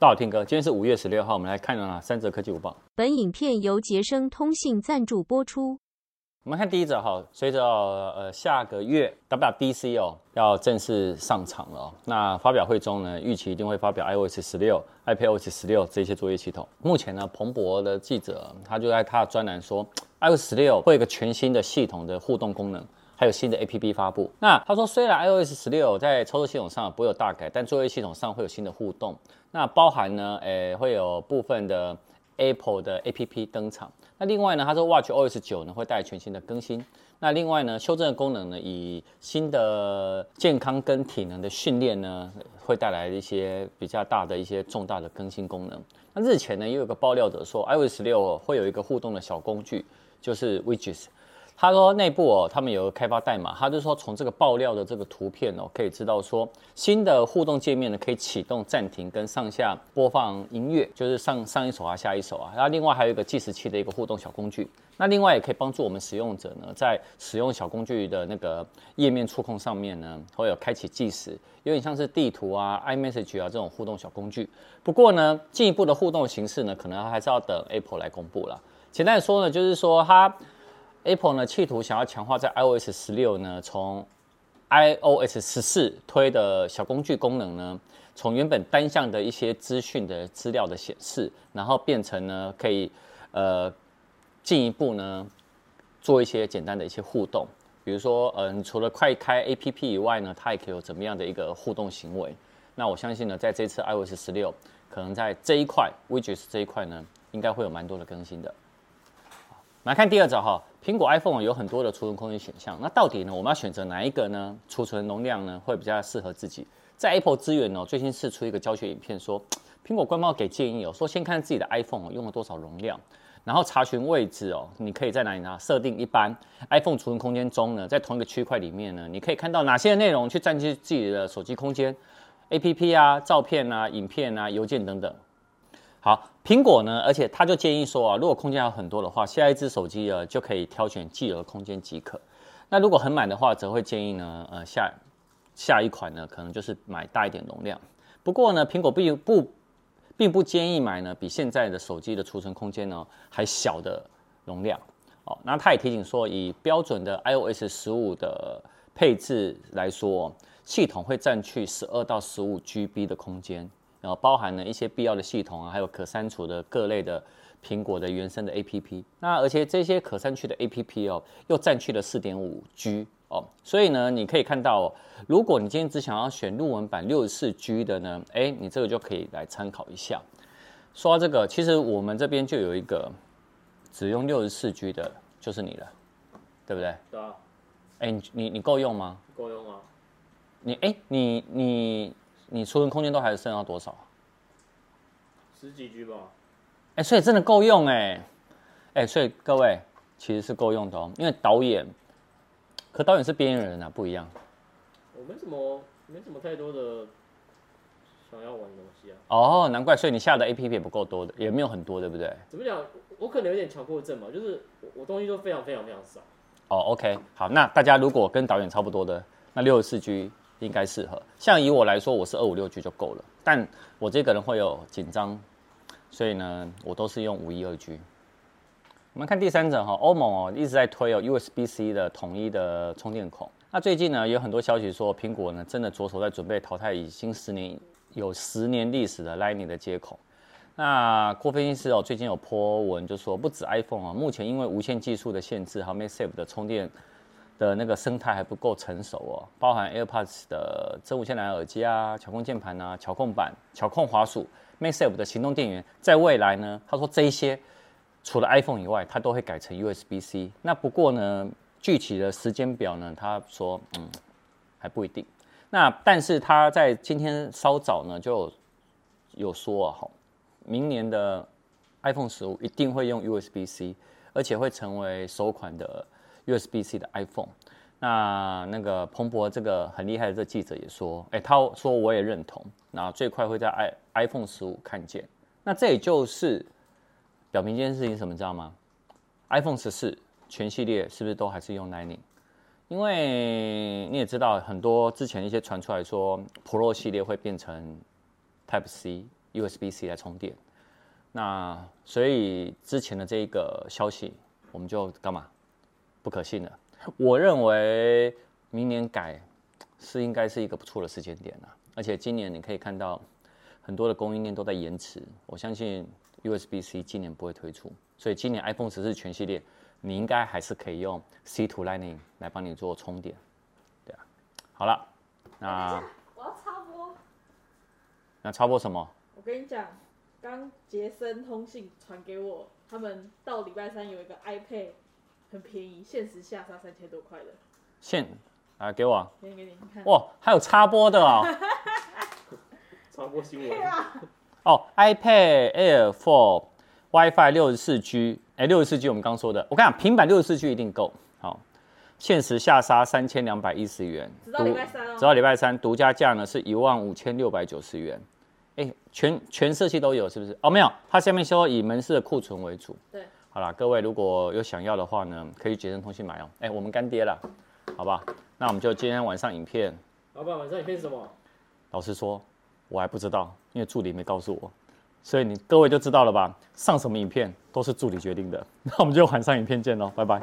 大家好，听哥，今天是五月十六号，我们来看哪三则科技午报。本影片由杰生通信赞助播出。我们看第一则哈，随着呃下个月 WWDC 哦要正式上场了，那发表会中呢，预期一定会发表 iOS 十六、iPadOS 十六这些作业系统。目前呢，彭博的记者他就在他的专栏说，iOS 十六会有一个全新的系统的互动功能。还有新的 APP 发布。那他说，虽然 iOS 十六在操作系统上不会有大改，但作业系统上会有新的互动。那包含呢，诶、会有部分的 Apple 的 APP 登场。那另外呢，他说 WatchOS 九呢会带来全新的更新。那另外呢，修正的功能呢，以新的健康跟体能的训练呢，会带来一些比较大的一些重大的更新功能。那日前呢，又有个爆料者说，iOS 十六会有一个互动的小工具，就是 Widgets。他说内部哦，他们有个开发代码，他就说从这个爆料的这个图片哦，可以知道说新的互动界面呢，可以启动、暂停跟上下播放音乐，就是上上一首啊，下一首啊。然后另外还有一个计时器的一个互动小工具，那另外也可以帮助我们使用者呢，在使用小工具的那个页面触控上面呢，会有开启计时，有点像是地图啊、iMessage 啊这种互动小工具。不过呢，进一步的互动形式呢，可能还是要等 Apple 来公布了。简单的说呢，就是说它。Apple 呢，企图想要强化在 iOS 十六呢，从 iOS 十四推的小工具功能呢，从原本单向的一些资讯的资料的显示，然后变成呢，可以呃进一步呢做一些简单的一些互动，比如说呃，你除了快开 APP 以外呢，它也可以有怎么样的一个互动行为。那我相信呢，在这次 iOS 十六，可能在这一块 Widgets 这一块呢，应该会有蛮多的更新的。来看第二则哈，苹果 iPhone 有很多的储存空间选项，那到底呢，我们要选择哪一个呢？储存容量呢，会比较适合自己？在 Apple 资源呢，最近释出一个教学影片说，苹果官方给建议哦，说先看自己的 iPhone 用了多少容量，然后查询位置哦，你可以在哪里呢？设定一般 iPhone 储存空间中呢，在同一个区块里面呢，你可以看到哪些内容去占据自己的手机空间，APP 啊、照片啊、影片啊、邮件等等。好，苹果呢，而且他就建议说啊，如果空间还有很多的话，下一支手机呃就可以挑选既有空间即可。那如果很满的话，则会建议呢，呃，下下一款呢，可能就是买大一点容量。不过呢，苹果并不并不建议买呢比现在的手机的储存空间呢还小的容量。哦，那他也提醒说，以标准的 iOS 十五的配置来说，系统会占据十二到十五 GB 的空间。然后包含了一些必要的系统啊，还有可删除的各类的苹果的原生的 APP。那而且这些可删去的 APP 哦，又占据了四点五 G 哦。所以呢，你可以看到哦，如果你今天只想要选入门版六十四 G 的呢，哎，你这个就可以来参考一下。说到这个，其实我们这边就有一个只用六十四 G 的，就是你了，对不对？对啊。哎，你你你够用吗？够用啊。你哎，你你。你储存空间都还是剩到多少？十几 G 吧。哎、欸，所以真的够用哎、欸，哎、欸，所以各位其实是够用的哦。因为导演，可导演是边缘人啊，不一样。我没什么，没什么太多的想要玩的东西啊。哦，难怪，所以你下的 APP 也不够多的，也没有很多，对不对？怎么讲？我可能有点强迫症嘛，就是我我东西都非常非常非常少。哦，OK，好，那大家如果跟导演差不多的，那六十四 G。应该适合，像以我来说，我是二五六 G 就够了。但我这个人会有紧张，所以呢，我都是用五一二 G。我们看第三者哈，欧盟哦一直在推哦 USB-C 的统一的充电孔。那最近呢，有很多消息说，苹果呢真的着手在准备淘汰已经十年有十年历史的 Lightning 的接口。那郭分析师哦最近有 po 文就说，不止 iPhone 啊，目前因为无线技术的限制，还有 MagSafe 的充电。的那个生态还不够成熟哦，包含 AirPods 的真无线蓝牙耳机啊、巧控键盘啊、巧控板、巧控滑鼠、MagSafe 的行动电源，在未来呢，他说这一些除了 iPhone 以外，它都会改成 USB-C。那不过呢，具体的时间表呢，他说嗯还不一定。那但是他在今天稍早呢就有，有说哈，明年的 iPhone 十五一定会用 USB-C，而且会成为首款的。USB-C 的 iPhone，那那个彭博这个很厉害的这记者也说，哎，他说我也认同，那最快会在 i iPhone 十五看见。那这也就是表明一件事情，什么知道吗？iPhone 十四全系列是不是都还是用 Lightning？因为你也知道，很多之前一些传出来说 Pro 系列会变成 Type C USB-C 来充电。那所以之前的这个消息，我们就干嘛？不可信了。我认为明年改是应该是一个不错的时间点了。而且今年你可以看到很多的供应链都在延迟，我相信 USB-C 今年不会推出，所以今年 iPhone 十四全系列你应该还是可以用 C to Lightning 来帮你做充电，对啊。好了，那我要插播，那插播什么？我跟你讲，刚杰森通信传给我，他们到礼拜三有一个 iPad 很便宜，限时下杀三千多块的，现啊，给我，给你给你看。哇，还有插播的哦。插播新闻。哦，iPad Air 4 WiFi 六十四 G，哎，六十四 G 我们刚说的，我跟你讲，平板六十四 G 一定够。好，限时下杀三千两百一十元，直到礼拜三哦。直到礼拜三，独家价呢是一万五千六百九十元。哎，全全色系都有是不是？哦，没有，它下面说以门市的库存为主。对。好了，各位如果有想要的话呢，可以捷成通信买哦。哎，我们干爹了，好吧？那我们就今天晚上影片。老板，晚上影片是什么？老实说，我还不知道，因为助理没告诉我，所以你各位就知道了吧？上什么影片都是助理决定的。那我们就晚上影片见喽，拜拜。